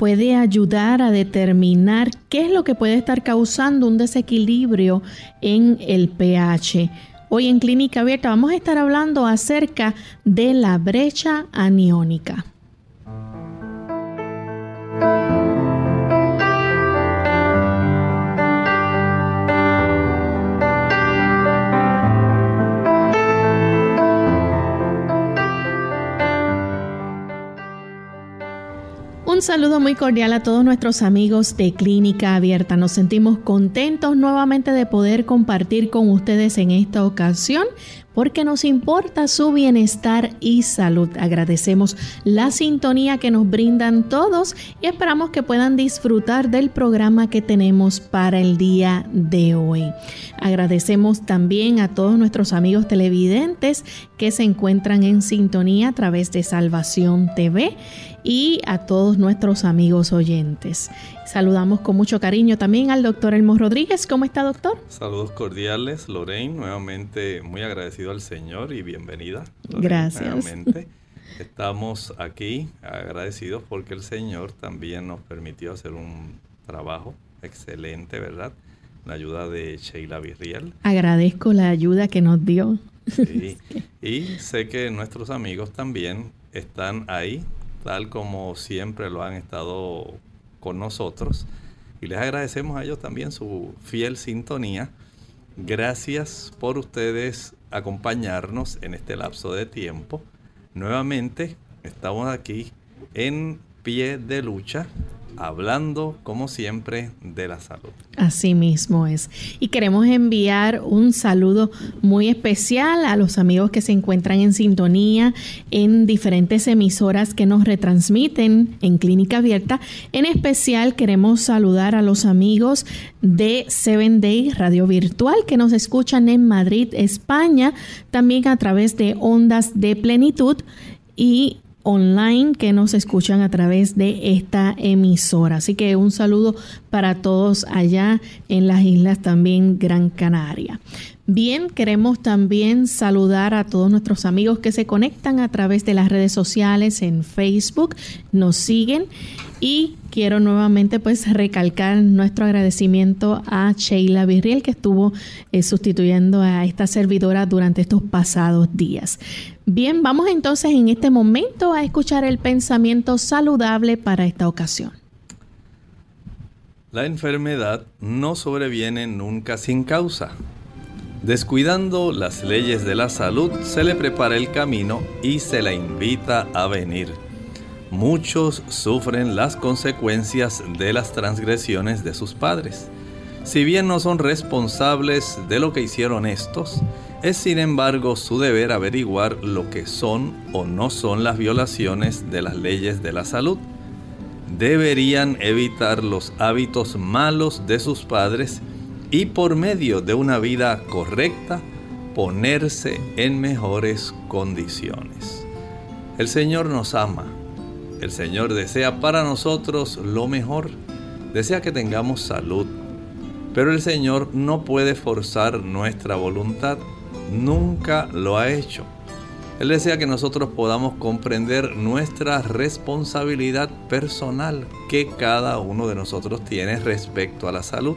Puede ayudar a determinar qué es lo que puede estar causando un desequilibrio en el pH. Hoy en Clínica Abierta vamos a estar hablando acerca de la brecha aniónica. Un saludo muy cordial a todos nuestros amigos de Clínica Abierta. Nos sentimos contentos nuevamente de poder compartir con ustedes en esta ocasión porque nos importa su bienestar y salud. Agradecemos la sintonía que nos brindan todos y esperamos que puedan disfrutar del programa que tenemos para el día de hoy. Agradecemos también a todos nuestros amigos televidentes que se encuentran en sintonía a través de Salvación TV y a todos nuestros amigos oyentes. Saludamos con mucho cariño también al doctor Elmo Rodríguez. ¿Cómo está, doctor? Saludos cordiales, Lorraine. Nuevamente muy agradecido al Señor y bienvenida. Gracias. Estamos aquí agradecidos porque el Señor también nos permitió hacer un trabajo excelente, ¿verdad? La ayuda de Sheila Virriel. Agradezco la ayuda que nos dio. Sí. Y sé que nuestros amigos también están ahí tal como siempre lo han estado con nosotros. Y les agradecemos a ellos también su fiel sintonía. Gracias por ustedes acompañarnos en este lapso de tiempo. Nuevamente estamos aquí en pie de lucha hablando como siempre de la salud. Así mismo es. Y queremos enviar un saludo muy especial a los amigos que se encuentran en sintonía en diferentes emisoras que nos retransmiten en Clínica Abierta. En especial queremos saludar a los amigos de Seven Day Radio Virtual que nos escuchan en Madrid, España, también a través de Ondas de Plenitud y online que nos escuchan a través de esta emisora. Así que un saludo para todos allá en las islas también Gran Canaria. Bien, queremos también saludar a todos nuestros amigos que se conectan a través de las redes sociales en Facebook, nos siguen y quiero nuevamente pues recalcar nuestro agradecimiento a Sheila Virriel que estuvo eh, sustituyendo a esta servidora durante estos pasados días. Bien, vamos entonces en este momento a escuchar el pensamiento saludable para esta ocasión. La enfermedad no sobreviene nunca sin causa. Descuidando las leyes de la salud, se le prepara el camino y se la invita a venir. Muchos sufren las consecuencias de las transgresiones de sus padres. Si bien no son responsables de lo que hicieron estos, es sin embargo su deber averiguar lo que son o no son las violaciones de las leyes de la salud. Deberían evitar los hábitos malos de sus padres y por medio de una vida correcta ponerse en mejores condiciones. El Señor nos ama. El Señor desea para nosotros lo mejor. Desea que tengamos salud. Pero el Señor no puede forzar nuestra voluntad nunca lo ha hecho. Él desea que nosotros podamos comprender nuestra responsabilidad personal que cada uno de nosotros tiene respecto a la salud.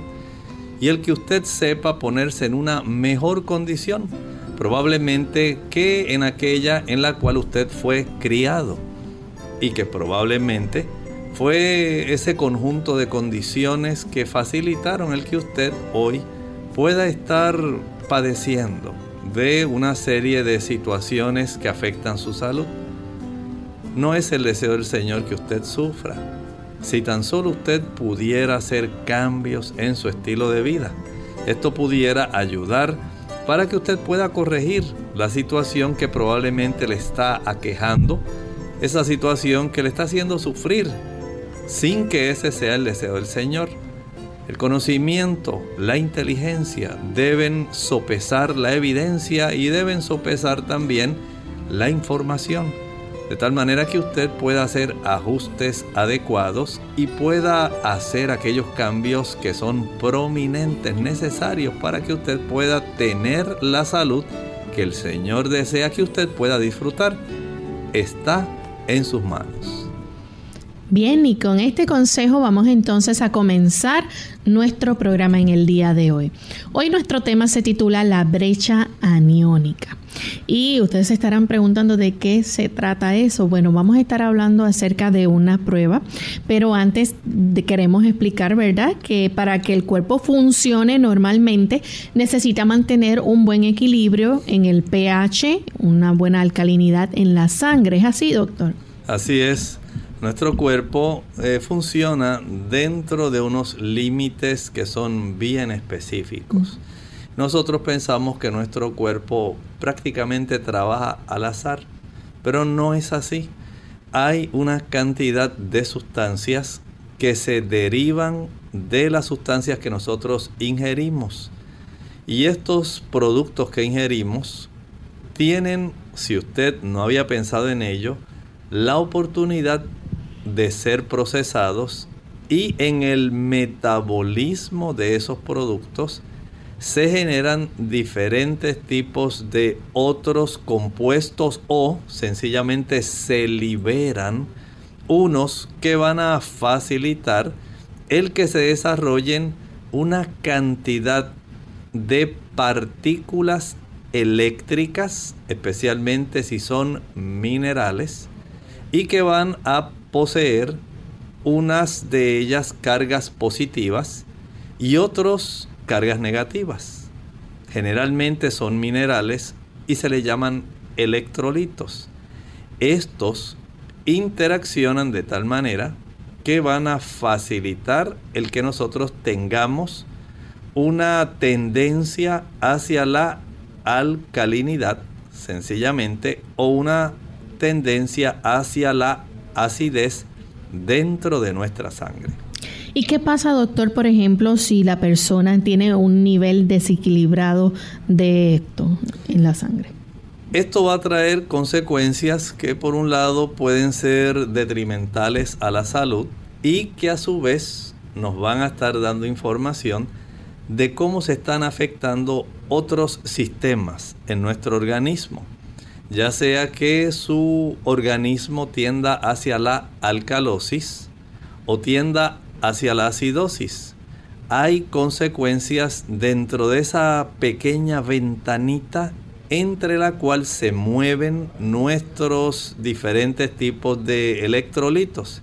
Y el que usted sepa ponerse en una mejor condición, probablemente que en aquella en la cual usted fue criado. Y que probablemente fue ese conjunto de condiciones que facilitaron el que usted hoy pueda estar padeciendo de una serie de situaciones que afectan su salud. No es el deseo del Señor que usted sufra. Si tan solo usted pudiera hacer cambios en su estilo de vida, esto pudiera ayudar para que usted pueda corregir la situación que probablemente le está aquejando, esa situación que le está haciendo sufrir, sin que ese sea el deseo del Señor. El conocimiento, la inteligencia deben sopesar la evidencia y deben sopesar también la información, de tal manera que usted pueda hacer ajustes adecuados y pueda hacer aquellos cambios que son prominentes, necesarios para que usted pueda tener la salud que el Señor desea que usted pueda disfrutar. Está en sus manos. Bien, y con este consejo vamos entonces a comenzar nuestro programa en el día de hoy. Hoy nuestro tema se titula La brecha aniónica. Y ustedes se estarán preguntando de qué se trata eso. Bueno, vamos a estar hablando acerca de una prueba, pero antes queremos explicar, ¿verdad?, que para que el cuerpo funcione normalmente necesita mantener un buen equilibrio en el pH, una buena alcalinidad en la sangre. ¿Es así, doctor? Así es. Nuestro cuerpo eh, funciona dentro de unos límites que son bien específicos. Nosotros pensamos que nuestro cuerpo prácticamente trabaja al azar, pero no es así. Hay una cantidad de sustancias que se derivan de las sustancias que nosotros ingerimos. Y estos productos que ingerimos tienen, si usted no había pensado en ello, la oportunidad de ser procesados y en el metabolismo de esos productos se generan diferentes tipos de otros compuestos o sencillamente se liberan unos que van a facilitar el que se desarrollen una cantidad de partículas eléctricas, especialmente si son minerales, y que van a poseer unas de ellas cargas positivas y otros cargas negativas. Generalmente son minerales y se le llaman electrolitos. Estos interaccionan de tal manera que van a facilitar el que nosotros tengamos una tendencia hacia la alcalinidad, sencillamente, o una tendencia hacia la acidez dentro de nuestra sangre. ¿Y qué pasa, doctor, por ejemplo, si la persona tiene un nivel desequilibrado de esto en la sangre? Esto va a traer consecuencias que por un lado pueden ser detrimentales a la salud y que a su vez nos van a estar dando información de cómo se están afectando otros sistemas en nuestro organismo ya sea que su organismo tienda hacia la alcalosis o tienda hacia la acidosis. Hay consecuencias dentro de esa pequeña ventanita entre la cual se mueven nuestros diferentes tipos de electrolitos.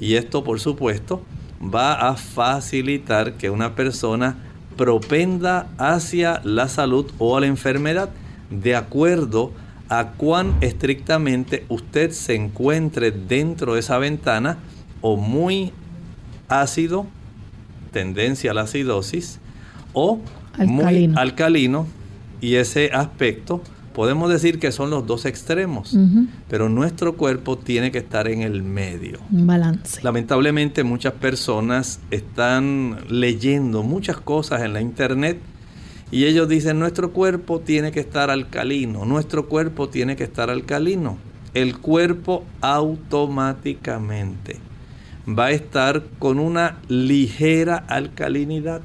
Y esto, por supuesto, va a facilitar que una persona propenda hacia la salud o a la enfermedad de acuerdo a a cuán estrictamente usted se encuentre dentro de esa ventana o muy ácido, tendencia a la acidosis, o muy alcalino, y ese aspecto podemos decir que son los dos extremos, pero nuestro cuerpo tiene que estar en el medio. Un balance. Lamentablemente muchas personas están leyendo muchas cosas en la internet y ellos dicen, nuestro cuerpo tiene que estar alcalino, nuestro cuerpo tiene que estar alcalino. El cuerpo automáticamente va a estar con una ligera alcalinidad.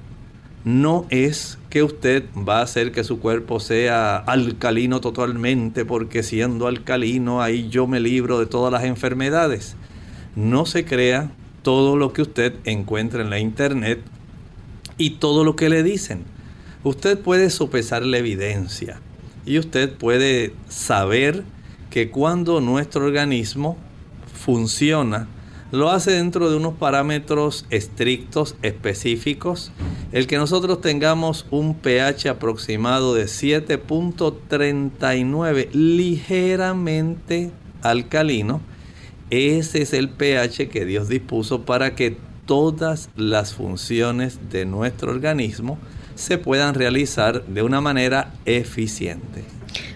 no es que usted va a hacer que su cuerpo sea alcalino totalmente, porque siendo alcalino ahí yo me libro de todas las enfermedades. No se crea todo lo que usted encuentra en la internet y todo lo que le dicen. Usted puede sopesar la evidencia y usted puede saber que cuando nuestro organismo funciona, lo hace dentro de unos parámetros estrictos, específicos. El que nosotros tengamos un pH aproximado de 7.39, ligeramente alcalino, ese es el pH que Dios dispuso para que todas las funciones de nuestro organismo se puedan realizar de una manera eficiente.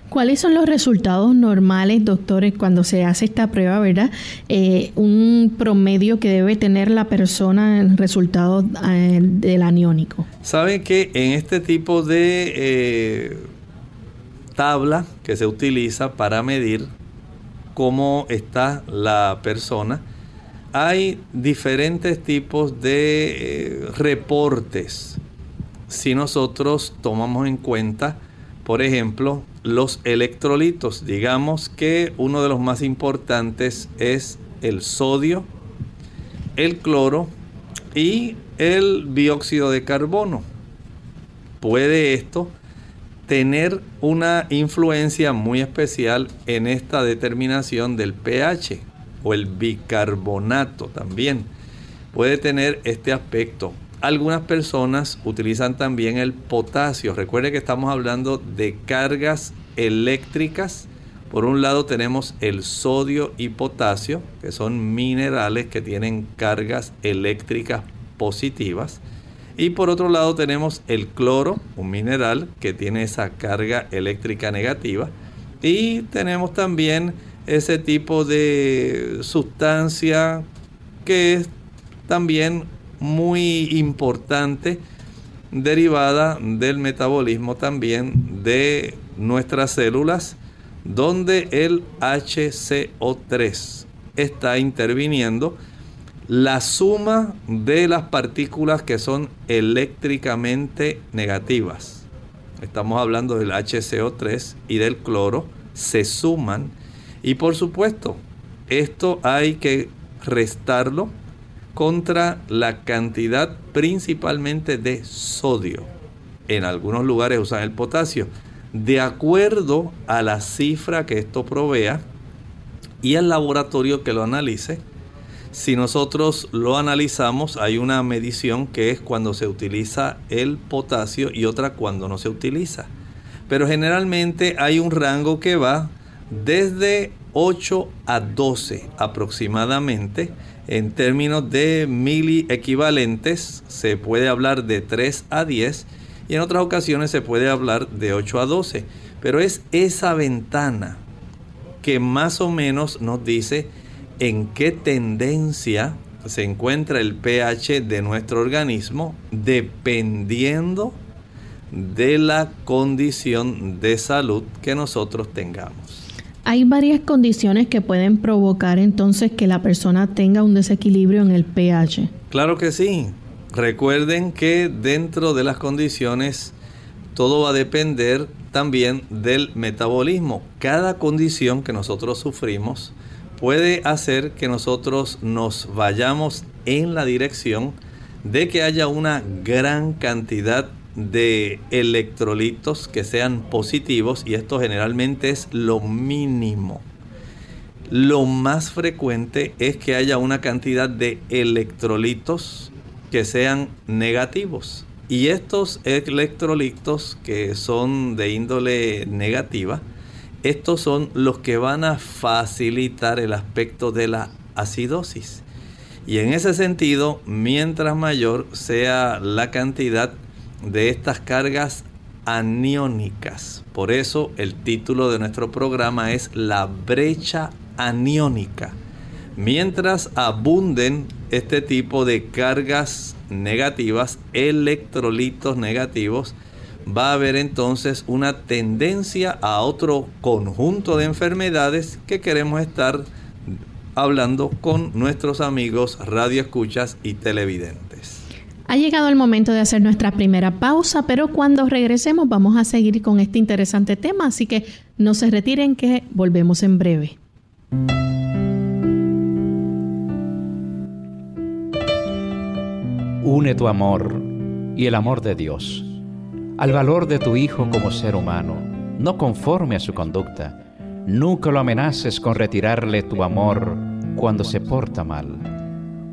¿Cuáles son los resultados normales, doctores, cuando se hace esta prueba, verdad? Eh, un promedio que debe tener la persona en resultado eh, del aniónico. ¿Sabe que en este tipo de eh, tabla que se utiliza para medir cómo está la persona, hay diferentes tipos de reportes. Si nosotros tomamos en cuenta, por ejemplo, los electrolitos. Digamos que uno de los más importantes es el sodio, el cloro y el dióxido de carbono. Puede esto tener una influencia muy especial en esta determinación del pH o el bicarbonato también. Puede tener este aspecto. Algunas personas utilizan también el potasio. Recuerde que estamos hablando de cargas eléctricas. Por un lado tenemos el sodio y potasio, que son minerales que tienen cargas eléctricas positivas. Y por otro lado tenemos el cloro, un mineral que tiene esa carga eléctrica negativa. Y tenemos también ese tipo de sustancia que es también muy importante derivada del metabolismo también de nuestras células donde el HCO3 está interviniendo la suma de las partículas que son eléctricamente negativas. Estamos hablando del HCO3 y del cloro, se suman y por supuesto, esto hay que restarlo contra la cantidad principalmente de sodio. En algunos lugares usan el potasio. De acuerdo a la cifra que esto provea y al laboratorio que lo analice, si nosotros lo analizamos, hay una medición que es cuando se utiliza el potasio y otra cuando no se utiliza. Pero generalmente hay un rango que va desde 8 a 12 aproximadamente en términos de mili equivalentes se puede hablar de 3 a 10 y en otras ocasiones se puede hablar de 8 a 12. Pero es esa ventana que más o menos nos dice en qué tendencia se encuentra el pH de nuestro organismo dependiendo de la condición de salud que nosotros tengamos. Hay varias condiciones que pueden provocar entonces que la persona tenga un desequilibrio en el pH. Claro que sí. Recuerden que dentro de las condiciones todo va a depender también del metabolismo. Cada condición que nosotros sufrimos puede hacer que nosotros nos vayamos en la dirección de que haya una gran cantidad de electrolitos que sean positivos y esto generalmente es lo mínimo. Lo más frecuente es que haya una cantidad de electrolitos que sean negativos. Y estos electrolitos que son de índole negativa, estos son los que van a facilitar el aspecto de la acidosis. Y en ese sentido, mientras mayor sea la cantidad de estas cargas aniónicas. Por eso el título de nuestro programa es La brecha aniónica. Mientras abunden este tipo de cargas negativas, electrolitos negativos, va a haber entonces una tendencia a otro conjunto de enfermedades que queremos estar hablando con nuestros amigos radioescuchas y televidentes. Ha llegado el momento de hacer nuestra primera pausa, pero cuando regresemos vamos a seguir con este interesante tema, así que no se retiren que volvemos en breve. Une tu amor y el amor de Dios al valor de tu hijo como ser humano, no conforme a su conducta. Nunca lo amenaces con retirarle tu amor cuando se porta mal.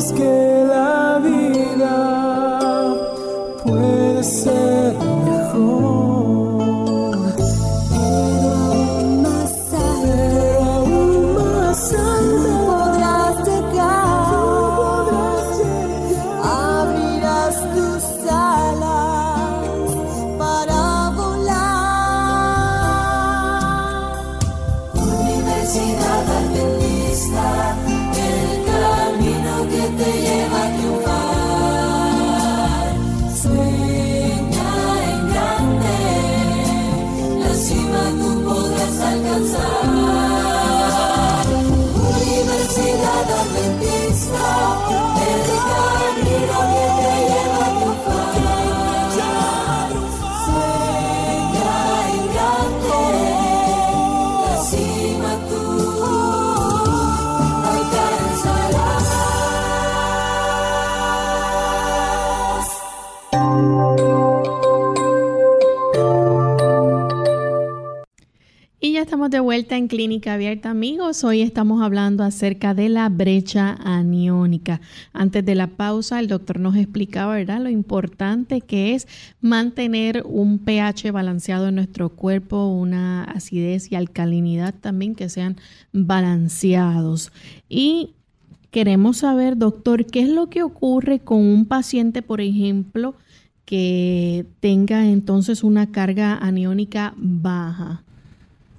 escape. De vuelta en Clínica Abierta, amigos. Hoy estamos hablando acerca de la brecha aniónica. Antes de la pausa, el doctor nos explicaba, ¿verdad?, lo importante que es mantener un pH balanceado en nuestro cuerpo, una acidez y alcalinidad también que sean balanceados. Y queremos saber, doctor, ¿qué es lo que ocurre con un paciente, por ejemplo, que tenga entonces una carga aniónica baja?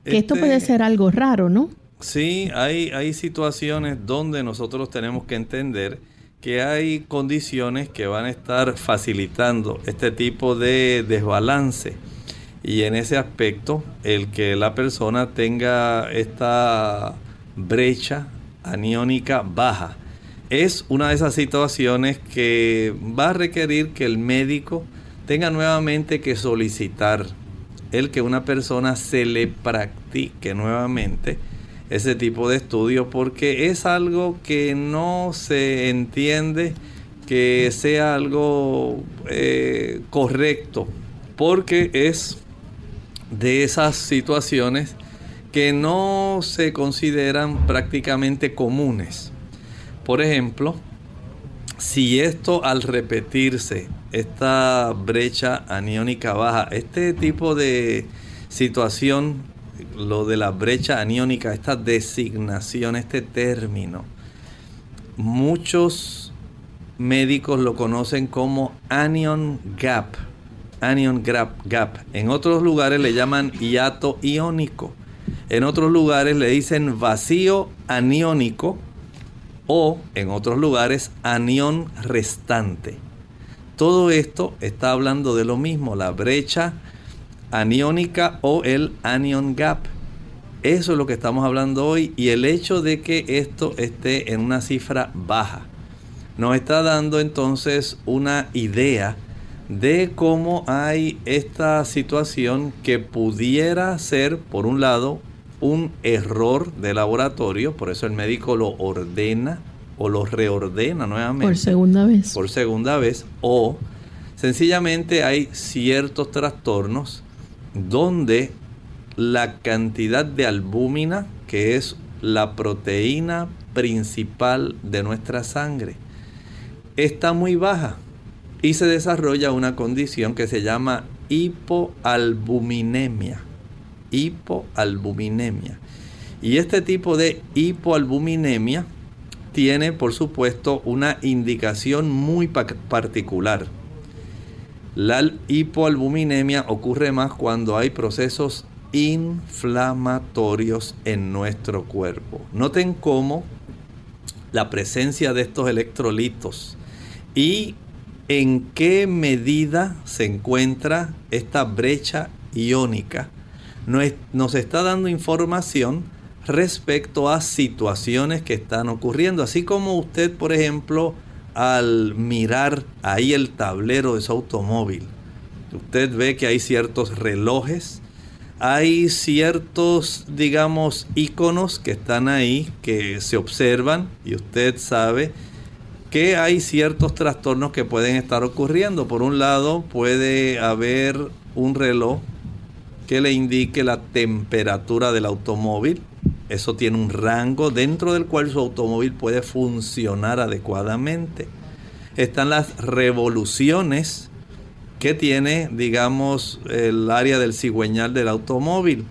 Que esto puede este, ser algo raro, ¿no? Sí, hay, hay situaciones donde nosotros tenemos que entender que hay condiciones que van a estar facilitando este tipo de desbalance. Y en ese aspecto, el que la persona tenga esta brecha aniónica baja es una de esas situaciones que va a requerir que el médico tenga nuevamente que solicitar el que una persona se le practique nuevamente ese tipo de estudio porque es algo que no se entiende que sea algo eh, correcto, porque es de esas situaciones que no se consideran prácticamente comunes. Por ejemplo, si esto al repetirse, esta brecha aniónica baja, este tipo de situación, lo de la brecha aniónica, esta designación, este término, muchos médicos lo conocen como anion gap. Anion gap, gap. En otros lugares le llaman hiato iónico. En otros lugares le dicen vacío aniónico o en otros lugares anión restante. Todo esto está hablando de lo mismo, la brecha aniónica o el anion gap. Eso es lo que estamos hablando hoy y el hecho de que esto esté en una cifra baja nos está dando entonces una idea de cómo hay esta situación que pudiera ser, por un lado, un error de laboratorio, por eso el médico lo ordena o lo reordena nuevamente. Por segunda vez. Por segunda vez. O sencillamente hay ciertos trastornos donde la cantidad de albúmina, que es la proteína principal de nuestra sangre, está muy baja y se desarrolla una condición que se llama hipoalbuminemia. Hipoalbuminemia. Y este tipo de hipoalbuminemia tiene, por supuesto, una indicación muy particular. La hipoalbuminemia ocurre más cuando hay procesos inflamatorios en nuestro cuerpo. Noten cómo la presencia de estos electrolitos y en qué medida se encuentra esta brecha iónica. Nos está dando información respecto a situaciones que están ocurriendo. Así como usted, por ejemplo, al mirar ahí el tablero de su automóvil, usted ve que hay ciertos relojes, hay ciertos, digamos, iconos que están ahí, que se observan y usted sabe que hay ciertos trastornos que pueden estar ocurriendo. Por un lado, puede haber un reloj que le indique la temperatura del automóvil. Eso tiene un rango dentro del cual su automóvil puede funcionar adecuadamente. Están las revoluciones que tiene, digamos, el área del cigüeñal del automóvil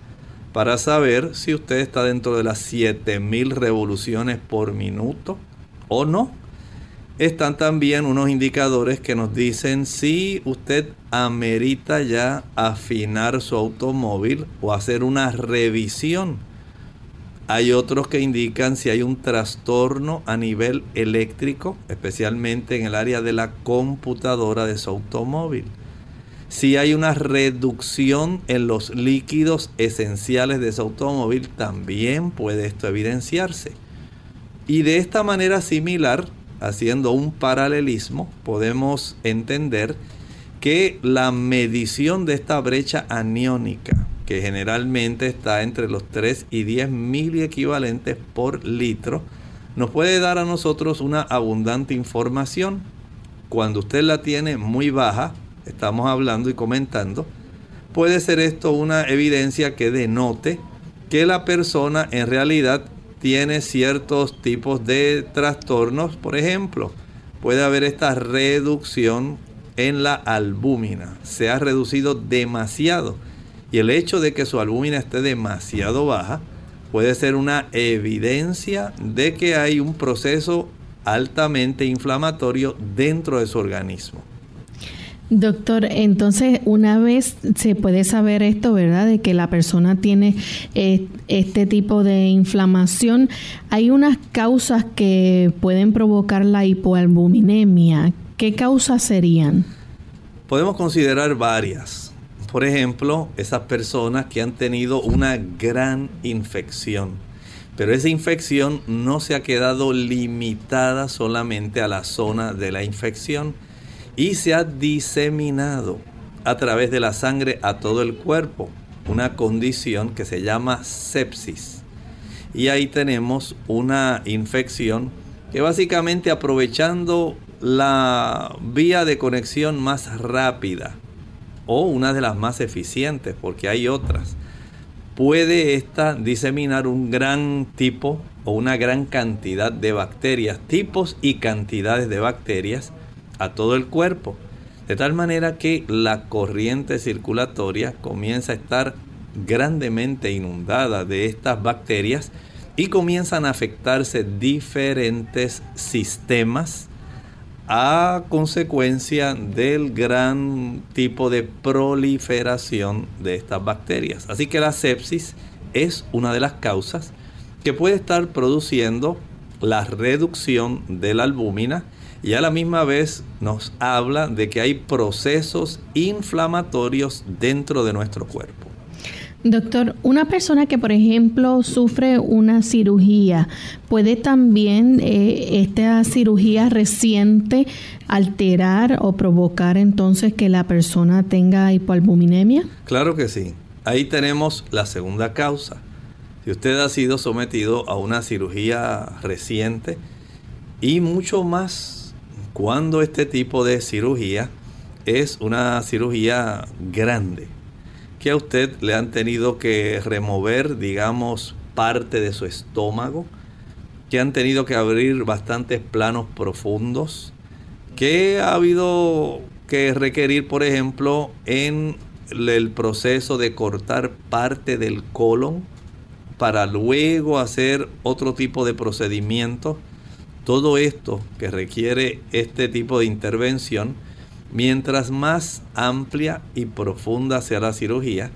para saber si usted está dentro de las 7000 revoluciones por minuto o no están también unos indicadores que nos dicen si usted amerita ya afinar su automóvil o hacer una revisión. Hay otros que indican si hay un trastorno a nivel eléctrico, especialmente en el área de la computadora de su automóvil. Si hay una reducción en los líquidos esenciales de su automóvil, también puede esto evidenciarse. Y de esta manera similar, haciendo un paralelismo, podemos entender que la medición de esta brecha aniónica, que generalmente está entre los 3 y 10 equivalentes por litro, nos puede dar a nosotros una abundante información. Cuando usted la tiene muy baja, estamos hablando y comentando, puede ser esto una evidencia que denote que la persona en realidad tiene ciertos tipos de trastornos. Por ejemplo, puede haber esta reducción en la albúmina. Se ha reducido demasiado. Y el hecho de que su albúmina esté demasiado baja puede ser una evidencia de que hay un proceso altamente inflamatorio dentro de su organismo. Doctor, entonces una vez se puede saber esto, ¿verdad? De que la persona tiene eh, este tipo de inflamación, hay unas causas que pueden provocar la hipoalbuminemia. ¿Qué causas serían? Podemos considerar varias. Por ejemplo, esas personas que han tenido una gran infección. Pero esa infección no se ha quedado limitada solamente a la zona de la infección y se ha diseminado a través de la sangre a todo el cuerpo, una condición que se llama sepsis. y ahí tenemos una infección que básicamente aprovechando la vía de conexión más rápida o una de las más eficientes, porque hay otras, puede esta diseminar un gran tipo o una gran cantidad de bacterias, tipos y cantidades de bacterias a todo el cuerpo. De tal manera que la corriente circulatoria comienza a estar grandemente inundada de estas bacterias y comienzan a afectarse diferentes sistemas a consecuencia del gran tipo de proliferación de estas bacterias. Así que la sepsis es una de las causas que puede estar produciendo la reducción de la albúmina y a la misma vez nos habla de que hay procesos inflamatorios dentro de nuestro cuerpo. Doctor, una persona que por ejemplo sufre una cirugía, ¿puede también eh, esta cirugía reciente alterar o provocar entonces que la persona tenga hipoalbuminemia? Claro que sí. Ahí tenemos la segunda causa. Si usted ha sido sometido a una cirugía reciente y mucho más cuando este tipo de cirugía es una cirugía grande, que a usted le han tenido que remover, digamos, parte de su estómago, que han tenido que abrir bastantes planos profundos, que ha habido que requerir, por ejemplo, en el proceso de cortar parte del colon para luego hacer otro tipo de procedimiento. Todo esto que requiere este tipo de intervención, Mientras más amplia y profunda sea la cirugía,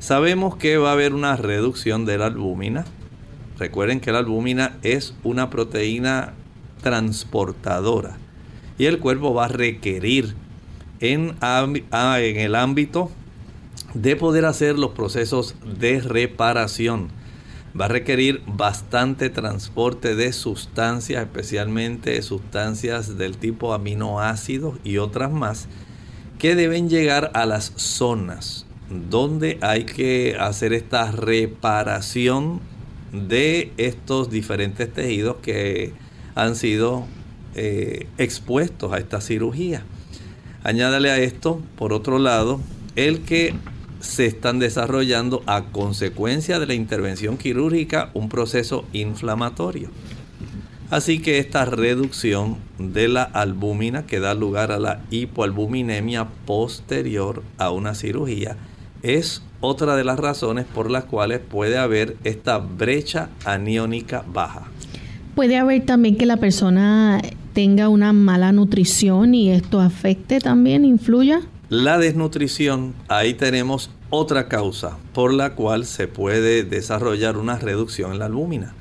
sabemos que va a haber una reducción de la albúmina. Recuerden que la albúmina es una proteína transportadora y el cuerpo va a requerir en, en el ámbito de poder hacer los procesos de reparación va a requerir bastante transporte de sustancias, especialmente sustancias del tipo aminoácidos y otras más, que deben llegar a las zonas donde hay que hacer esta reparación de estos diferentes tejidos que han sido eh, expuestos a esta cirugía. Añádale a esto, por otro lado, el que se están desarrollando a consecuencia de la intervención quirúrgica un proceso inflamatorio. Así que esta reducción de la albúmina que da lugar a la hipoalbuminemia posterior a una cirugía es otra de las razones por las cuales puede haber esta brecha aniónica baja. Puede haber también que la persona tenga una mala nutrición y esto afecte también, influya. La desnutrición, ahí tenemos otra causa por la cual se puede desarrollar una reducción en la albúmina.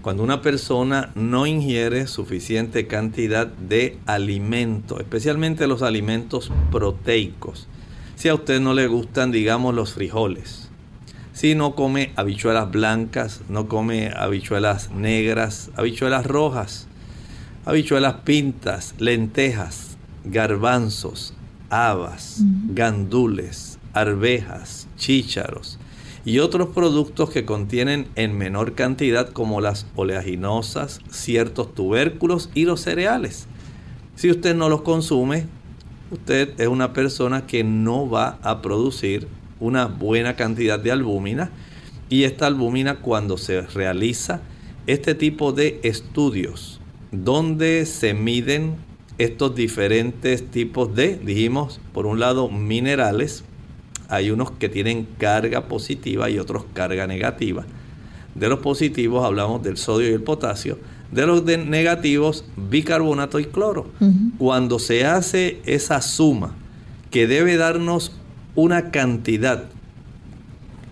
Cuando una persona no ingiere suficiente cantidad de alimento, especialmente los alimentos proteicos. Si a usted no le gustan, digamos, los frijoles. Si no come habichuelas blancas, no come habichuelas negras, habichuelas rojas, habichuelas pintas, lentejas, garbanzos, habas, gandules, arvejas, chícharos y otros productos que contienen en menor cantidad como las oleaginosas, ciertos tubérculos y los cereales. Si usted no los consume, usted es una persona que no va a producir una buena cantidad de albúmina y esta albúmina cuando se realiza este tipo de estudios donde se miden estos diferentes tipos de, dijimos, por un lado minerales, hay unos que tienen carga positiva y otros carga negativa. De los positivos hablamos del sodio y el potasio, de los negativos bicarbonato y cloro. Cuando se hace esa suma que debe darnos una cantidad,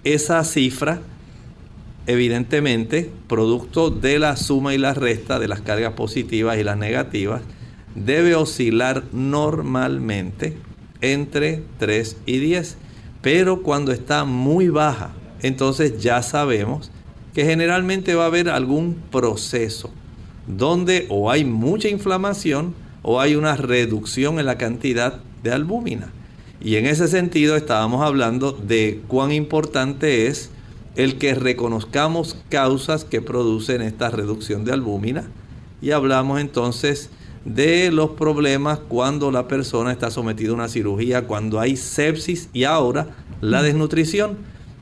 esa cifra, evidentemente, producto de la suma y la resta de las cargas positivas y las negativas, debe oscilar normalmente entre 3 y 10. Pero cuando está muy baja, entonces ya sabemos que generalmente va a haber algún proceso donde o hay mucha inflamación o hay una reducción en la cantidad de albúmina. Y en ese sentido estábamos hablando de cuán importante es el que reconozcamos causas que producen esta reducción de albúmina y hablamos entonces de los problemas cuando la persona está sometida a una cirugía, cuando hay sepsis y ahora la desnutrición,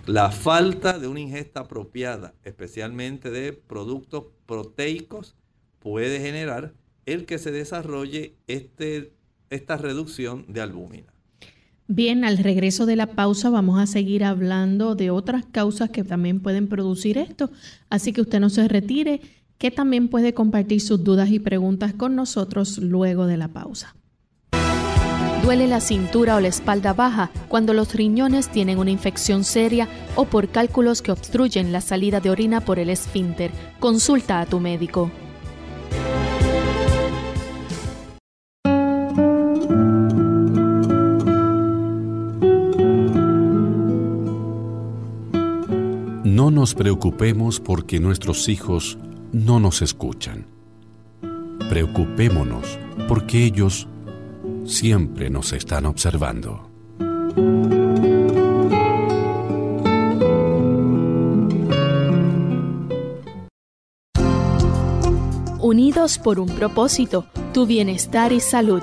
la falta de una ingesta apropiada, especialmente de productos proteicos, puede generar el que se desarrolle este, esta reducción de albúmina. Bien, al regreso de la pausa vamos a seguir hablando de otras causas que también pueden producir esto, así que usted no se retire que también puede compartir sus dudas y preguntas con nosotros luego de la pausa. Duele la cintura o la espalda baja cuando los riñones tienen una infección seria o por cálculos que obstruyen la salida de orina por el esfínter. Consulta a tu médico. No nos preocupemos porque nuestros hijos no nos escuchan. Preocupémonos porque ellos siempre nos están observando. Unidos por un propósito, tu bienestar y salud.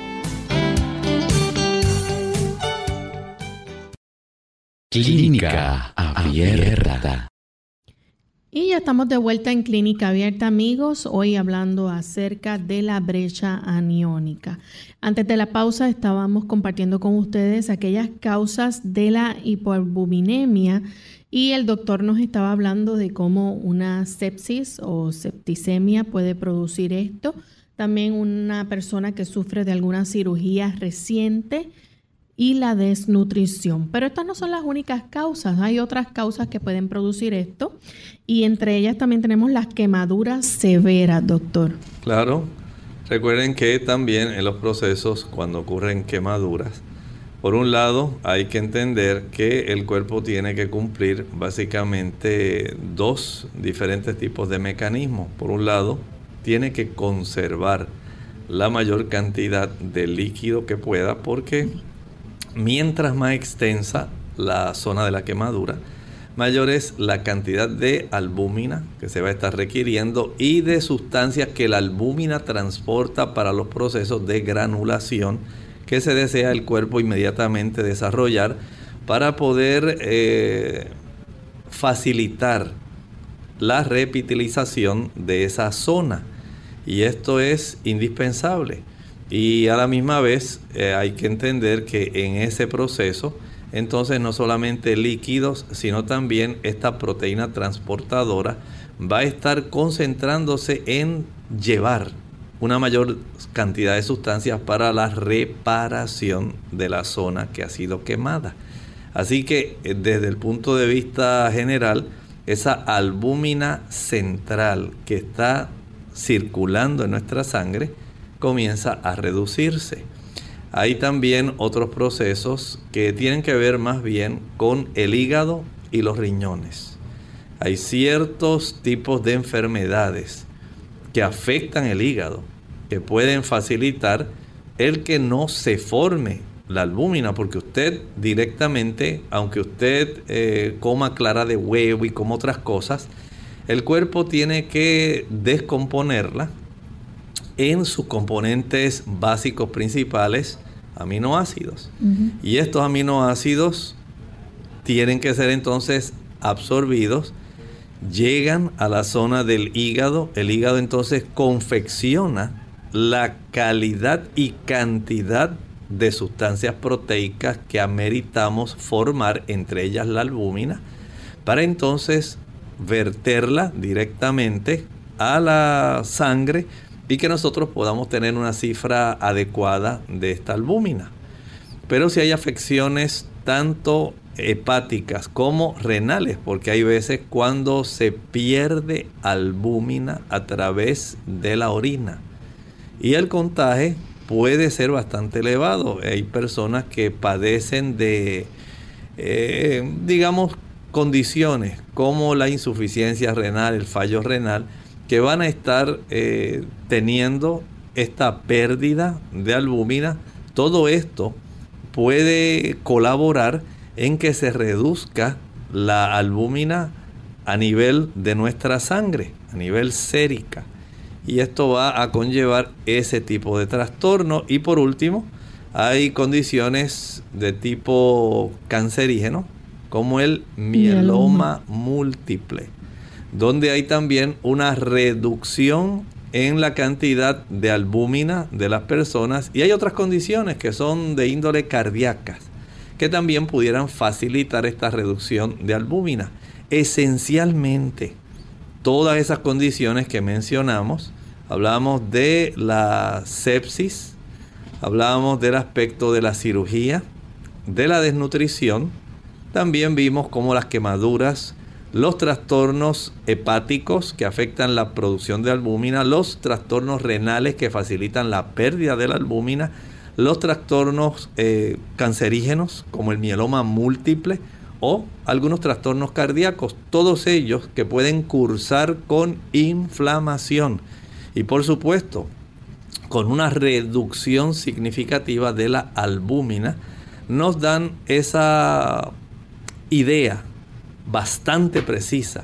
Clínica Abierta. Y ya estamos de vuelta en Clínica Abierta, amigos, hoy hablando acerca de la brecha aniónica. Antes de la pausa estábamos compartiendo con ustedes aquellas causas de la hipoalbuminemia y el doctor nos estaba hablando de cómo una sepsis o septicemia puede producir esto. También una persona que sufre de alguna cirugía reciente y la desnutrición. Pero estas no son las únicas causas, hay otras causas que pueden producir esto y entre ellas también tenemos las quemaduras severas, doctor. Claro, recuerden que también en los procesos cuando ocurren quemaduras, por un lado hay que entender que el cuerpo tiene que cumplir básicamente dos diferentes tipos de mecanismos. Por un lado, tiene que conservar la mayor cantidad de líquido que pueda porque Mientras más extensa la zona de la quemadura, mayor es la cantidad de albúmina que se va a estar requiriendo y de sustancias que la albúmina transporta para los procesos de granulación que se desea el cuerpo inmediatamente desarrollar para poder eh, facilitar la repitilización de esa zona. Y esto es indispensable. Y a la misma vez eh, hay que entender que en ese proceso, entonces no solamente líquidos, sino también esta proteína transportadora va a estar concentrándose en llevar una mayor cantidad de sustancias para la reparación de la zona que ha sido quemada. Así que eh, desde el punto de vista general, esa albúmina central que está circulando en nuestra sangre, comienza a reducirse. Hay también otros procesos que tienen que ver más bien con el hígado y los riñones. Hay ciertos tipos de enfermedades que afectan el hígado, que pueden facilitar el que no se forme la albúmina, porque usted directamente, aunque usted eh, coma clara de huevo y como otras cosas, el cuerpo tiene que descomponerla en sus componentes básicos principales, aminoácidos. Y estos aminoácidos tienen que ser entonces absorbidos, llegan a la zona del hígado, el hígado entonces confecciona la calidad y cantidad de sustancias proteicas que ameritamos formar, entre ellas la albúmina, para entonces verterla directamente a la sangre y que nosotros podamos tener una cifra adecuada de esta albúmina. Pero si hay afecciones tanto hepáticas como renales, porque hay veces cuando se pierde albúmina a través de la orina. Y el contagio puede ser bastante elevado. Hay personas que padecen de, eh, digamos, condiciones como la insuficiencia renal, el fallo renal, que van a estar eh, teniendo esta pérdida de albúmina. Todo esto puede colaborar en que se reduzca la albúmina a nivel de nuestra sangre, a nivel sérica. Y esto va a conllevar ese tipo de trastorno. Y por último, hay condiciones de tipo cancerígeno, como el mieloma, múltiple, donde hay también una reducción en la cantidad de albúmina de las personas y hay otras condiciones que son de índole cardíacas que también pudieran facilitar esta reducción de albúmina. Esencialmente, todas esas condiciones que mencionamos, hablamos de la sepsis, hablábamos del aspecto de la cirugía, de la desnutrición, también vimos cómo las quemaduras, los trastornos hepáticos que afectan la producción de albúmina, los trastornos renales que facilitan la pérdida de la albúmina, los trastornos eh, cancerígenos como el mieloma múltiple o algunos trastornos cardíacos, todos ellos que pueden cursar con inflamación. Y por supuesto con una reducción significativa de la albúmina, nos dan esa idea bastante precisa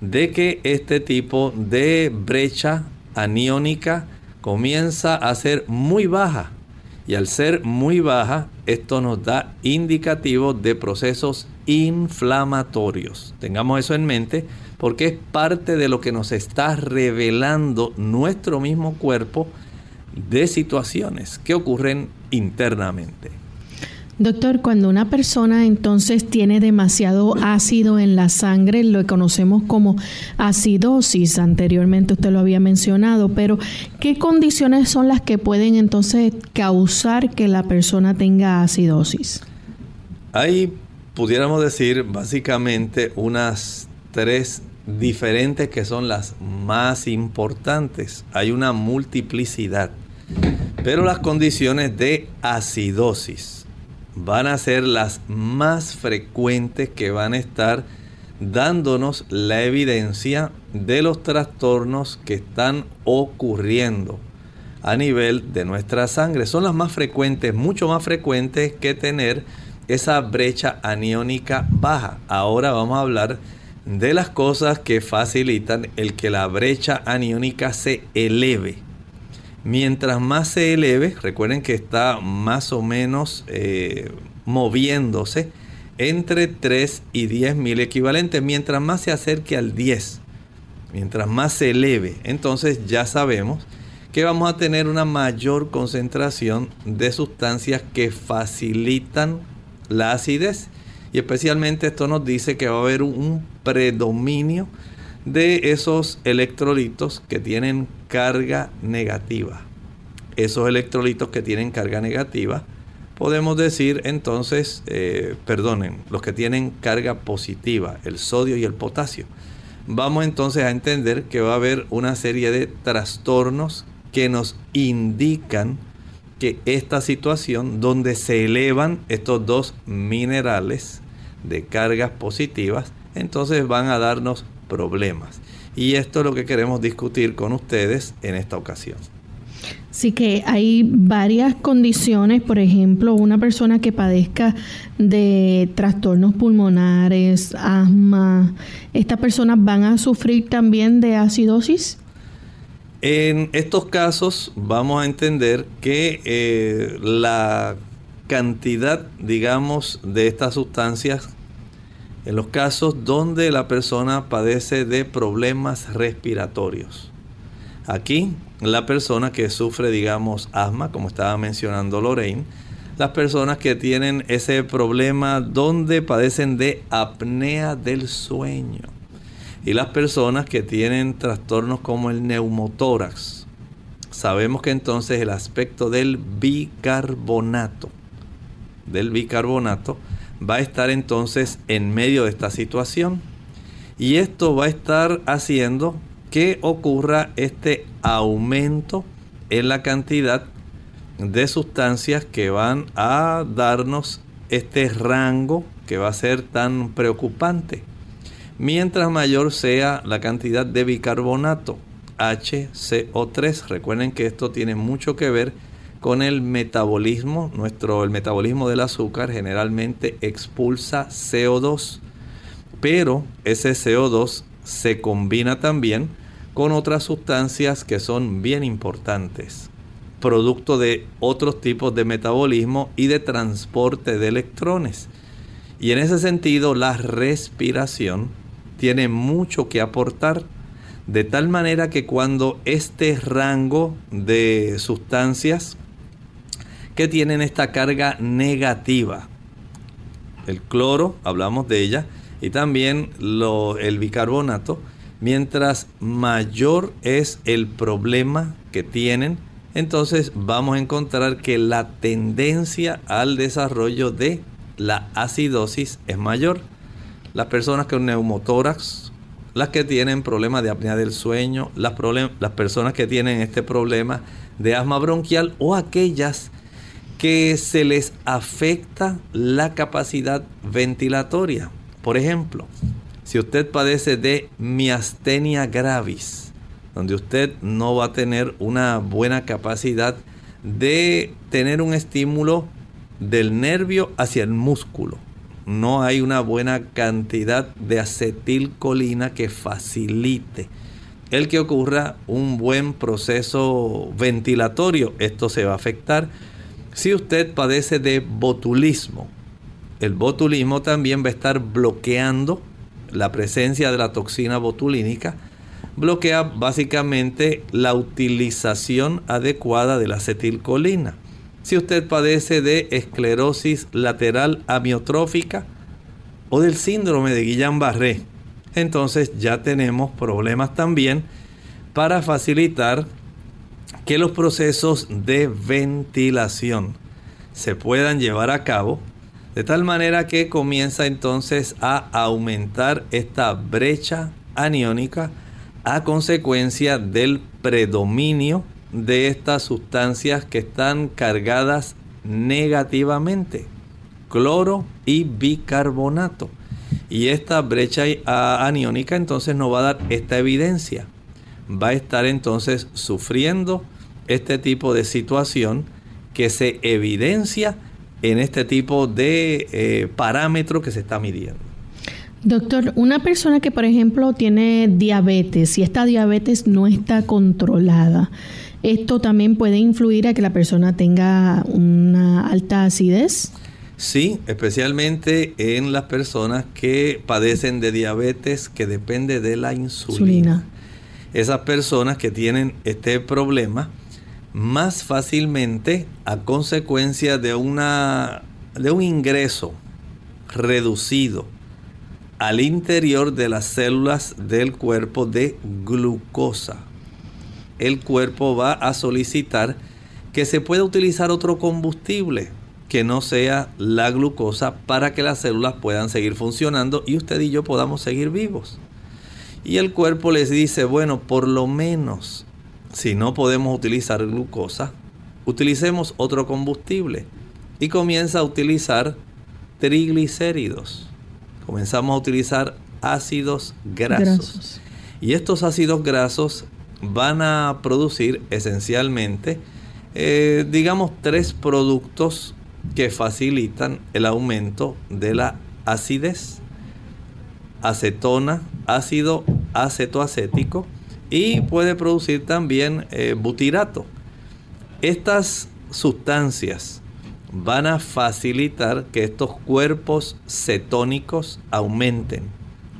de que este tipo de brecha aniónica comienza a ser muy baja y al ser muy baja, esto nos da indicativo de procesos inflamatorios. Tengamos eso en mente porque es parte de lo que nos está revelando nuestro mismo cuerpo de situaciones que ocurren internamente. Doctor, cuando una persona entonces tiene demasiado ácido en la sangre, lo conocemos como acidosis, anteriormente usted lo había mencionado, pero ¿qué condiciones son las que pueden entonces causar que la persona tenga acidosis? Hay, pudiéramos decir, básicamente unas tres diferentes que son las más importantes. Hay una multiplicidad, pero las condiciones de acidosis van a ser las más frecuentes que van a estar dándonos la evidencia de los trastornos que están ocurriendo a nivel de nuestra sangre. Son las más frecuentes, mucho más frecuentes que tener esa brecha aniónica baja. Ahora vamos a hablar de las cosas que facilitan el que la brecha aniónica se eleve. Mientras más se eleve, recuerden que está más o menos eh, moviéndose entre 3 y 10 mil equivalentes. Mientras más se acerque al 10, mientras más se eleve, entonces ya sabemos que vamos a tener una mayor concentración de sustancias que facilitan la acidez. Y especialmente esto nos dice que va a haber un predominio de esos electrolitos que tienen carga negativa. Esos electrolitos que tienen carga negativa, podemos decir entonces, eh, perdonen, los que tienen carga positiva, el sodio y el potasio. Vamos entonces a entender que va a haber una serie de trastornos que nos indican que esta situación donde se elevan estos dos minerales de cargas positivas, entonces van a darnos problemas. Y esto es lo que queremos discutir con ustedes en esta ocasión. Sí que hay varias condiciones, por ejemplo, una persona que padezca de trastornos pulmonares, asma, ¿estas personas van a sufrir también de acidosis? En estos casos vamos a entender que eh, la cantidad, digamos, de estas sustancias en los casos donde la persona padece de problemas respiratorios. Aquí, la persona que sufre, digamos, asma, como estaba mencionando Lorraine, las personas que tienen ese problema donde padecen de apnea del sueño y las personas que tienen trastornos como el neumotórax. Sabemos que entonces el aspecto del bicarbonato, del bicarbonato, va a estar entonces en medio de esta situación. Y esto va a estar haciendo que ocurra este aumento en la cantidad de sustancias que van a darnos este rango que va a ser tan preocupante. Mientras mayor sea la cantidad de bicarbonato, HCO3, recuerden que esto tiene mucho que ver con el metabolismo. Nuestro el metabolismo del azúcar generalmente expulsa CO2, pero ese CO2 se combina también con otras sustancias que son bien importantes, producto de otros tipos de metabolismo y de transporte de electrones. Y en ese sentido, la respiración tiene mucho que aportar, de tal manera que cuando este rango de sustancias que tienen esta carga negativa, el cloro, hablamos de ella, y también el bicarbonato, mientras mayor es el problema que tienen, entonces vamos a encontrar que la tendencia al desarrollo de la acidosis es mayor. Las personas con neumotórax, las que tienen problemas de apnea del sueño, las, las personas que tienen este problema de asma bronquial o aquellas que se les afecta la capacidad ventilatoria. Por ejemplo, si usted padece de miastenia gravis, donde usted no va a tener una buena capacidad de tener un estímulo del nervio hacia el músculo. No hay una buena cantidad de acetilcolina que facilite el que ocurra un buen proceso ventilatorio. Esto se va a afectar. Si usted padece de botulismo, el botulismo también va a estar bloqueando la presencia de la toxina botulínica bloquea básicamente la utilización adecuada de la acetilcolina. Si usted padece de esclerosis lateral amiotrófica o del síndrome de Guillain-Barré, entonces ya tenemos problemas también para facilitar que los procesos de ventilación se puedan llevar a cabo de tal manera que comienza entonces a aumentar esta brecha aniónica a consecuencia del predominio de estas sustancias que están cargadas negativamente, cloro y bicarbonato. Y esta brecha aniónica entonces nos va a dar esta evidencia. Va a estar entonces sufriendo este tipo de situación que se evidencia en este tipo de eh, parámetro que se está midiendo. Doctor, una persona que por ejemplo tiene diabetes y esta diabetes no está controlada, ¿esto también puede influir a que la persona tenga una alta acidez? Sí, especialmente en las personas que padecen de diabetes que depende de la insulina. Esas personas que tienen este problema, más fácilmente a consecuencia de, una, de un ingreso reducido al interior de las células del cuerpo de glucosa. El cuerpo va a solicitar que se pueda utilizar otro combustible que no sea la glucosa para que las células puedan seguir funcionando y usted y yo podamos seguir vivos. Y el cuerpo les dice, bueno, por lo menos si no podemos utilizar glucosa, utilicemos otro combustible. Y comienza a utilizar triglicéridos. Comenzamos a utilizar ácidos grasos. Y estos ácidos grasos van a producir esencialmente, eh, digamos, tres productos que facilitan el aumento de la acidez. Acetona, ácido acetoacético y puede producir también eh, butirato. Estas sustancias van a facilitar que estos cuerpos cetónicos aumenten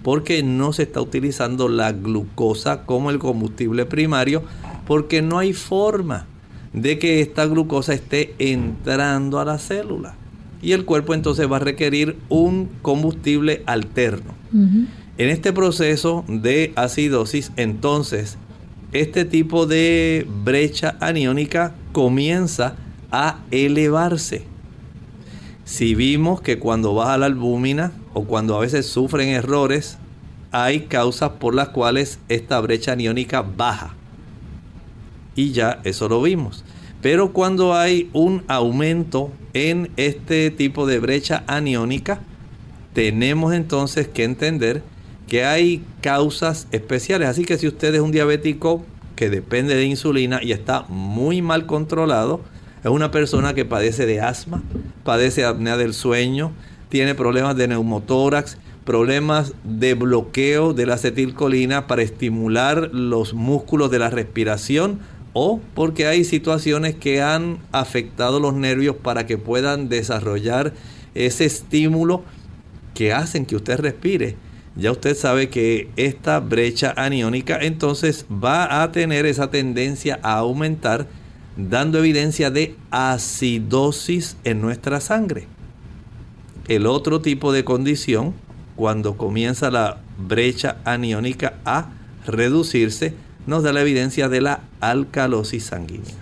porque no se está utilizando la glucosa como el combustible primario porque no hay forma de que esta glucosa esté entrando a la célula y el cuerpo entonces va a requerir un combustible alterno. En este proceso de acidosis, entonces, este tipo de brecha aniónica comienza a elevarse. Si vimos que cuando baja la albúmina o cuando a veces sufren errores, hay causas por las cuales esta brecha aniónica baja. Y ya eso lo vimos. Pero cuando hay un aumento en este tipo de brecha aniónica, tenemos entonces que entender que hay causas especiales. Así que si usted es un diabético que depende de insulina y está muy mal controlado, es una persona que padece de asma, padece de apnea del sueño, tiene problemas de neumotórax, problemas de bloqueo de la acetilcolina para estimular los músculos de la respiración o porque hay situaciones que han afectado los nervios para que puedan desarrollar ese estímulo que hacen que usted respire. Ya usted sabe que esta brecha aniónica entonces va a tener esa tendencia a aumentar dando evidencia de acidosis en nuestra sangre. El otro tipo de condición, cuando comienza la brecha aniónica a reducirse, nos da la evidencia de la alcalosis sanguínea.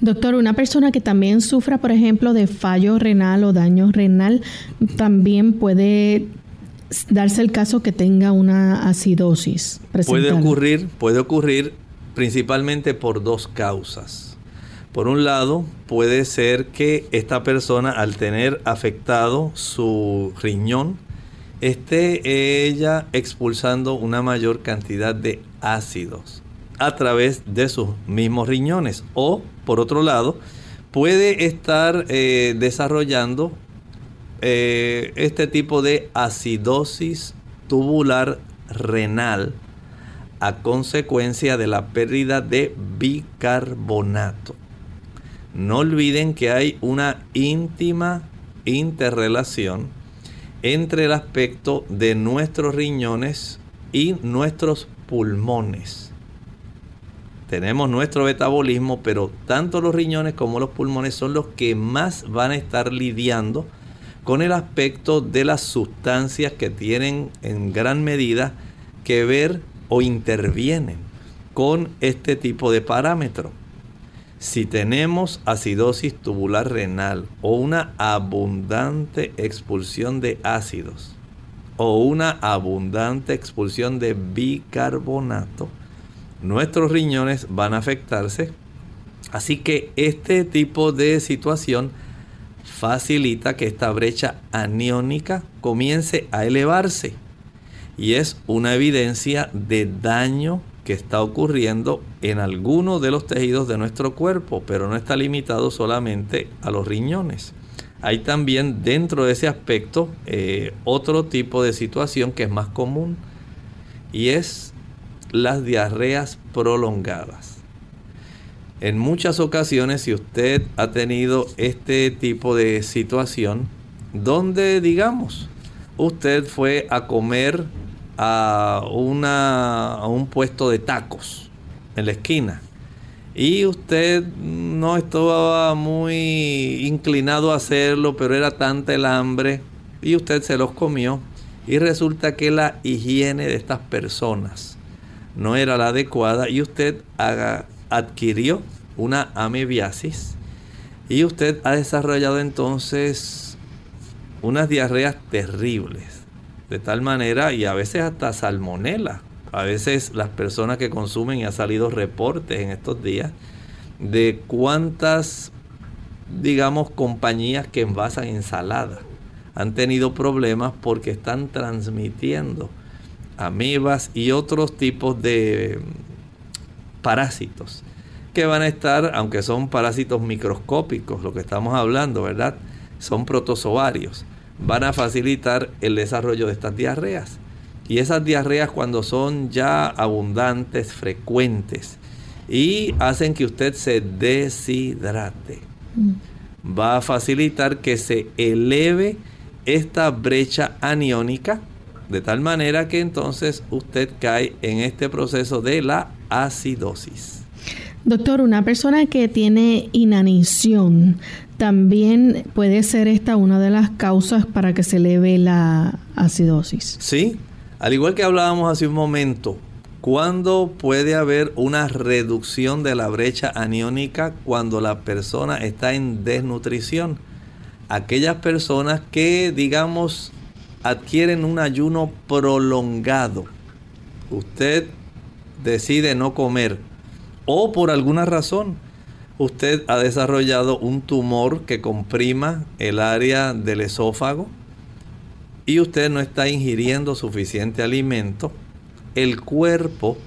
Doctor, una persona que también sufra, por ejemplo, de fallo renal o daño renal, también puede darse el caso que tenga una acidosis. Puede ocurrir, puede ocurrir principalmente por dos causas. Por un lado, puede ser que esta persona al tener afectado su riñón, esté ella expulsando una mayor cantidad de ácidos a través de sus mismos riñones. O, por otro lado, puede estar eh, desarrollando eh, este tipo de acidosis tubular renal a consecuencia de la pérdida de bicarbonato. No olviden que hay una íntima interrelación entre el aspecto de nuestros riñones y nuestros pulmones. Tenemos nuestro metabolismo, pero tanto los riñones como los pulmones son los que más van a estar lidiando con el aspecto de las sustancias que tienen en gran medida que ver o intervienen con este tipo de parámetro. Si tenemos acidosis tubular renal o una abundante expulsión de ácidos o una abundante expulsión de bicarbonato, nuestros riñones van a afectarse. Así que este tipo de situación facilita que esta brecha aniónica comience a elevarse. Y es una evidencia de daño que está ocurriendo en algunos de los tejidos de nuestro cuerpo, pero no está limitado solamente a los riñones. Hay también dentro de ese aspecto eh, otro tipo de situación que es más común y es las diarreas prolongadas. En muchas ocasiones, si usted ha tenido este tipo de situación, donde digamos, usted fue a comer a, una, a un puesto de tacos en la esquina y usted no estaba muy inclinado a hacerlo, pero era tanta el hambre y usted se los comió y resulta que la higiene de estas personas no era la adecuada y usted haga, adquirió una amebiasis y usted ha desarrollado entonces unas diarreas terribles, de tal manera y a veces hasta salmonela. A veces las personas que consumen y ha salido reportes en estos días de cuántas, digamos, compañías que envasan ensalada han tenido problemas porque están transmitiendo amebas y otros tipos de parásitos que van a estar, aunque son parásitos microscópicos, lo que estamos hablando, ¿verdad? Son protozoarios. Van a facilitar el desarrollo de estas diarreas. Y esas diarreas cuando son ya abundantes, frecuentes, y hacen que usted se deshidrate, mm. va a facilitar que se eleve esta brecha aniónica de tal manera que entonces usted cae en este proceso de la acidosis. Doctor, una persona que tiene inanición, también puede ser esta una de las causas para que se eleve la acidosis. Sí, al igual que hablábamos hace un momento, ¿cuándo puede haber una reducción de la brecha aniónica cuando la persona está en desnutrición? aquellas personas que, digamos, adquieren un ayuno prolongado. Usted decide no comer o por alguna razón usted ha desarrollado un tumor que comprima el área del esófago y usted no está ingiriendo suficiente alimento, el cuerpo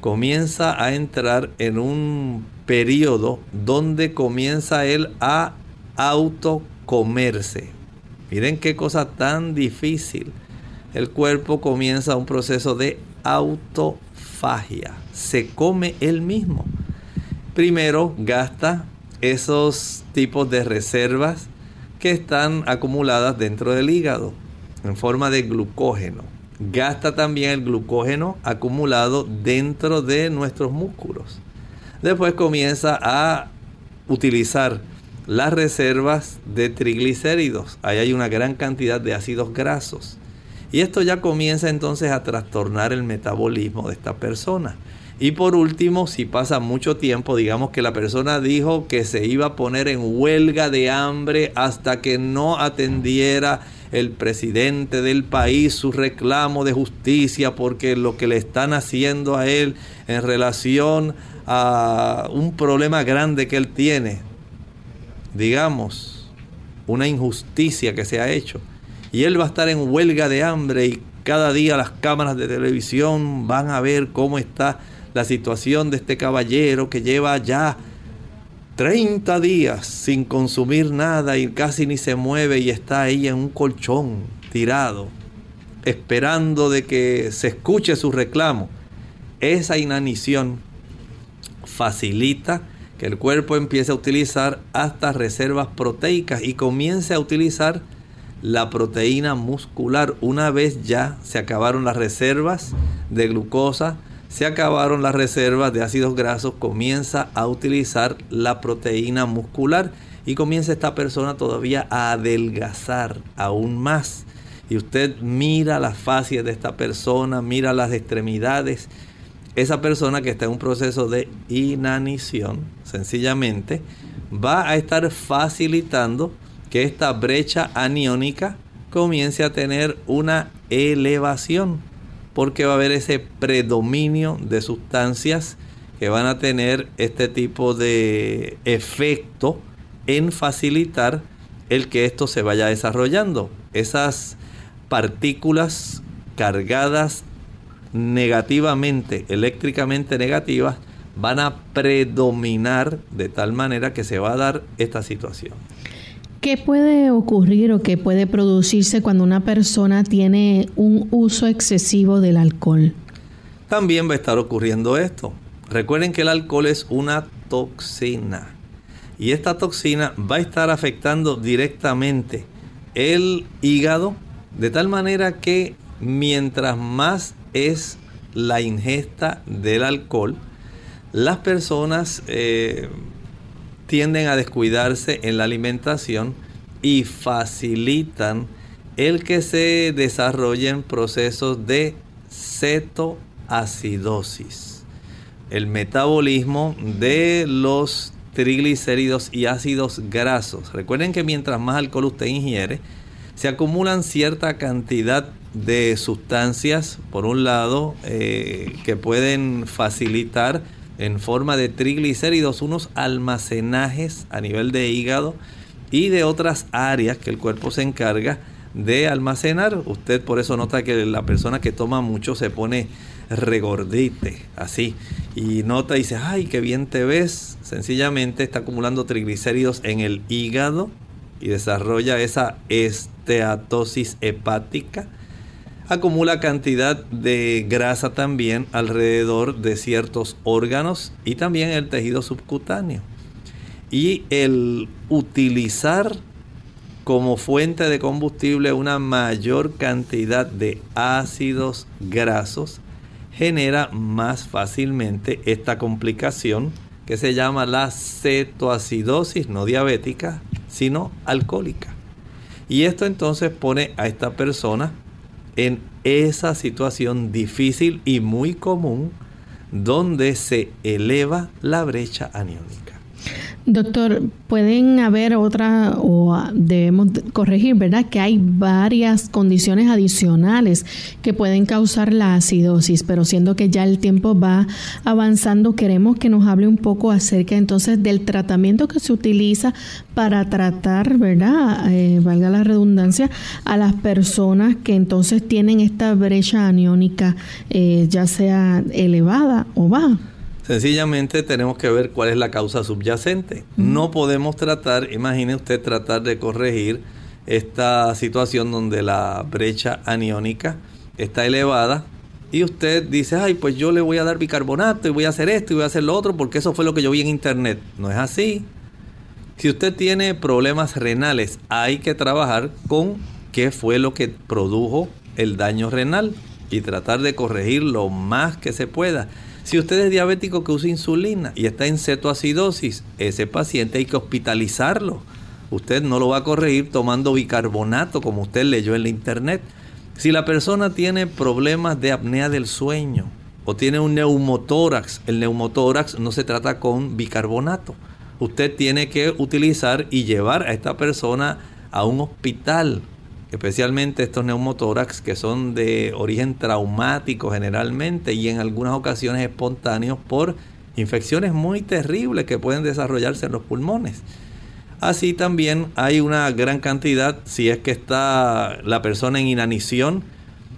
comienza a entrar en un periodo donde comienza él a autocomerse. Miren qué cosa tan difícil. El cuerpo comienza un proceso de Se come él mismo. Primero gasta esos tipos de reservas que están acumuladas dentro del hígado en forma de glucógeno. Gasta también el glucógeno acumulado dentro de nuestros músculos. Después comienza a utilizar las reservas de triglicéridos. Ahí hay una gran cantidad de ácidos grasos. Y esto ya comienza entonces a trastornar el metabolismo de esta persona. Y por último, si pasa mucho tiempo, digamos que la persona dijo que se iba a poner en huelga de hambre hasta que no atendiera el presidente del país su reclamo de justicia porque lo que le están haciendo a él en relación a un problema grande que él tiene, digamos, una injusticia que se ha hecho. Y él va a estar en huelga de hambre y cada día las cámaras de televisión van a ver cómo está la situación de este caballero que lleva ya 30 días sin consumir nada y casi ni se mueve y está ahí en un colchón tirado, esperando de que se escuche su reclamo. Esa inanición facilita que el cuerpo empiece a utilizar hasta reservas proteicas y comience a utilizar la proteína muscular. Una vez ya se acabaron las reservas de glucosa, se acabaron las reservas de ácidos grasos, comienza a utilizar la proteína muscular y comienza esta persona todavía a adelgazar aún más. Y usted mira las facies de esta persona, mira las extremidades esa persona que está en un proceso de inanición, sencillamente, va a estar facilitando que esta brecha aniónica comience a tener una elevación, porque va a haber ese predominio de sustancias que van a tener este tipo de efecto en facilitar el que esto se vaya desarrollando. Esas partículas cargadas negativamente, eléctricamente negativas, van a predominar de tal manera que se va a dar esta situación. ¿Qué puede ocurrir o qué puede producirse cuando una persona tiene un uso excesivo del alcohol? También va a estar ocurriendo esto. Recuerden que el alcohol es una toxina y esta toxina va a estar afectando directamente el hígado de tal manera que mientras más es la ingesta del alcohol, las personas eh, tienden a descuidarse en la alimentación y facilitan el que se desarrollen procesos de cetoacidosis. El metabolismo de los triglicéridos y ácidos grasos. Recuerden que mientras más alcohol usted ingiere, se acumulan cierta cantidad de sustancias, por un lado, eh, que pueden facilitar en forma de triglicéridos unos almacenajes a nivel de hígado y de otras áreas que el cuerpo se encarga de almacenar. Usted por eso nota que la persona que toma mucho se pone regordite, así. Y nota y dice, ay, qué bien te ves. Sencillamente está acumulando triglicéridos en el hígado y desarrolla esa esteatosis hepática acumula cantidad de grasa también alrededor de ciertos órganos y también el tejido subcutáneo. Y el utilizar como fuente de combustible una mayor cantidad de ácidos grasos genera más fácilmente esta complicación que se llama la cetoacidosis no diabética, sino alcohólica. Y esto entonces pone a esta persona en esa situación difícil y muy común donde se eleva la brecha aniónica. Doctor, pueden haber otra o debemos corregir, ¿verdad? Que hay varias condiciones adicionales que pueden causar la acidosis, pero siendo que ya el tiempo va avanzando, queremos que nos hable un poco acerca entonces del tratamiento que se utiliza para tratar, ¿verdad? Eh, valga la redundancia, a las personas que entonces tienen esta brecha aniónica, eh, ya sea elevada o baja. Sencillamente tenemos que ver cuál es la causa subyacente. No podemos tratar, imagine usted tratar de corregir esta situación donde la brecha aniónica está elevada y usted dice, ay, pues yo le voy a dar bicarbonato y voy a hacer esto y voy a hacer lo otro porque eso fue lo que yo vi en internet. No es así. Si usted tiene problemas renales, hay que trabajar con qué fue lo que produjo el daño renal y tratar de corregir lo más que se pueda. Si usted es diabético que usa insulina y está en cetoacidosis, ese paciente hay que hospitalizarlo. Usted no lo va a corregir tomando bicarbonato como usted leyó en la internet. Si la persona tiene problemas de apnea del sueño o tiene un neumotórax, el neumotórax no se trata con bicarbonato. Usted tiene que utilizar y llevar a esta persona a un hospital especialmente estos neumotórax que son de origen traumático generalmente y en algunas ocasiones espontáneos por infecciones muy terribles que pueden desarrollarse en los pulmones. Así también hay una gran cantidad, si es que está la persona en inanición,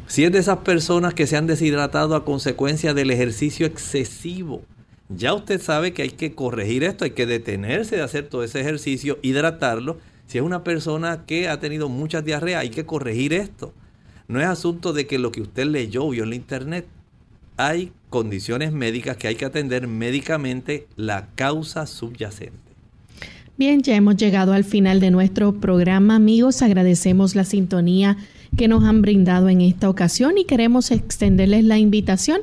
si es de esas personas que se han deshidratado a consecuencia del ejercicio excesivo. Ya usted sabe que hay que corregir esto, hay que detenerse de hacer todo ese ejercicio, hidratarlo si es una persona que ha tenido muchas diarreas, hay que corregir esto. No es asunto de que lo que usted leyó vio en la internet. Hay condiciones médicas que hay que atender médicamente la causa subyacente. Bien, ya hemos llegado al final de nuestro programa, amigos. Agradecemos la sintonía que nos han brindado en esta ocasión y queremos extenderles la invitación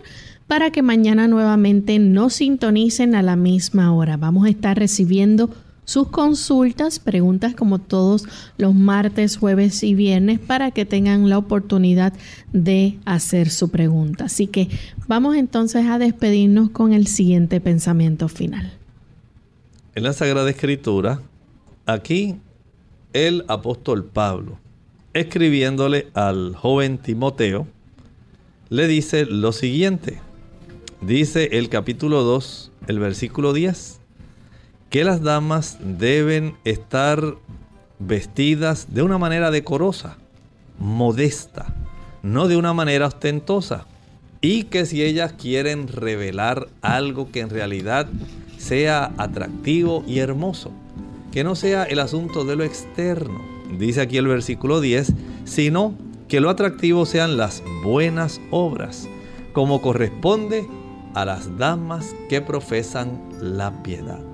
para que mañana nuevamente nos sintonicen a la misma hora. Vamos a estar recibiendo sus consultas, preguntas como todos los martes, jueves y viernes para que tengan la oportunidad de hacer su pregunta. Así que vamos entonces a despedirnos con el siguiente pensamiento final. En la Sagrada Escritura, aquí el apóstol Pablo, escribiéndole al joven Timoteo, le dice lo siguiente. Dice el capítulo 2, el versículo 10 que las damas deben estar vestidas de una manera decorosa, modesta, no de una manera ostentosa. Y que si ellas quieren revelar algo que en realidad sea atractivo y hermoso, que no sea el asunto de lo externo, dice aquí el versículo 10, sino que lo atractivo sean las buenas obras, como corresponde a las damas que profesan la piedad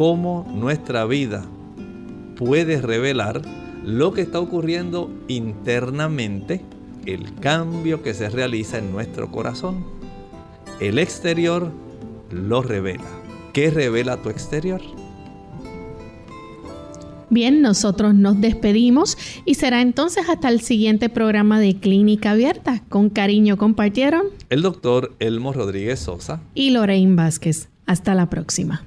cómo nuestra vida puede revelar lo que está ocurriendo internamente, el cambio que se realiza en nuestro corazón. El exterior lo revela. ¿Qué revela tu exterior? Bien, nosotros nos despedimos y será entonces hasta el siguiente programa de Clínica Abierta. Con cariño compartieron el doctor Elmo Rodríguez Sosa y Lorraine Vázquez. Hasta la próxima.